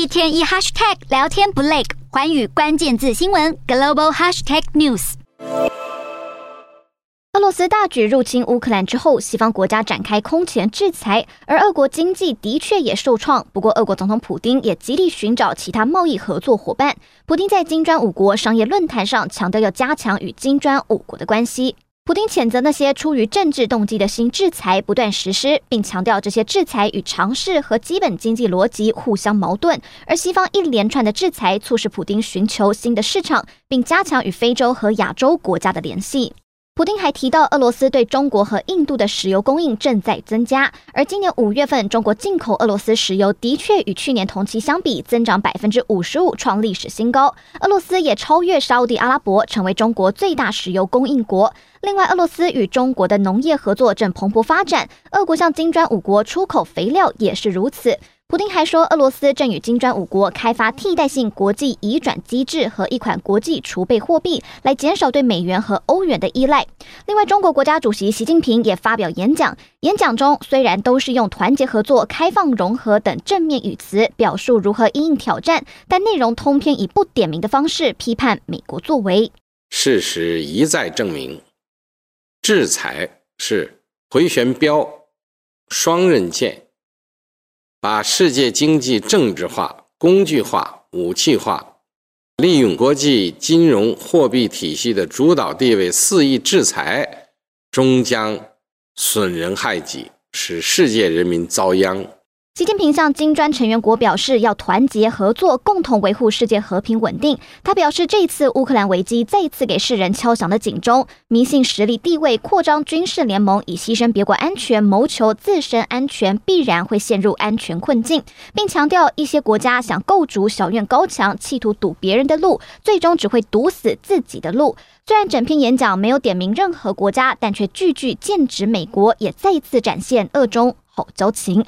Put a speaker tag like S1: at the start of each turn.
S1: 一天一 hashtag 聊天不累，环宇关键字新闻 global hashtag news。
S2: 俄罗斯大举入侵乌克兰之后，西方国家展开空前制裁，而俄国经济的确也受创。不过，俄国总统普丁也极力寻找其他贸易合作伙伴。普丁在金砖五国商业论坛上强调，要加强与金砖五国的关系。普京谴责那些出于政治动机的新制裁不断实施，并强调这些制裁与尝试和基本经济逻辑互相矛盾。而西方一连串的制裁促使普京寻求新的市场，并加强与非洲和亚洲国家的联系。普丁还提到，俄罗斯对中国和印度的石油供应正在增加，而今年五月份，中国进口俄罗斯石油的确与去年同期相比增长百分之五十五，创历史新高。俄罗斯也超越沙乌地阿拉伯，成为中国最大石油供应国。另外，俄罗斯与中国的农业合作正蓬勃发展，俄国向金砖五国出口肥料也是如此。普丁还说，俄罗斯正与金砖五国开发替代性国际移转机制和一款国际储备货币，来减少对美元和欧元的依赖。另外，中国国家主席习近平也发表演讲，演讲中虽然都是用团结合作、开放融合等正面语词表述如何因应挑战，但内容通篇以不点名的方式批判美国作为。
S3: 事实一再证明，制裁是回旋镖、双刃剑。把世界经济政治化、工具化、武器化，利用国际金融货币体系的主导地位肆意制裁，终将损人害己，使世界人民遭殃。
S2: 习近平向金砖成员国表示，要团结合作，共同维护世界和平稳定。他表示，这次乌克兰危机再一次给世人敲响了警钟：迷信实力地位、扩张军事联盟，以牺牲别国安全谋求自身安全，必然会陷入安全困境。并强调，一些国家想构筑小院高墙，企图堵别人的路，最终只会堵死自己的路。虽然整篇演讲没有点名任何国家，但却句句剑指美国，也再一次展现俄中好交情。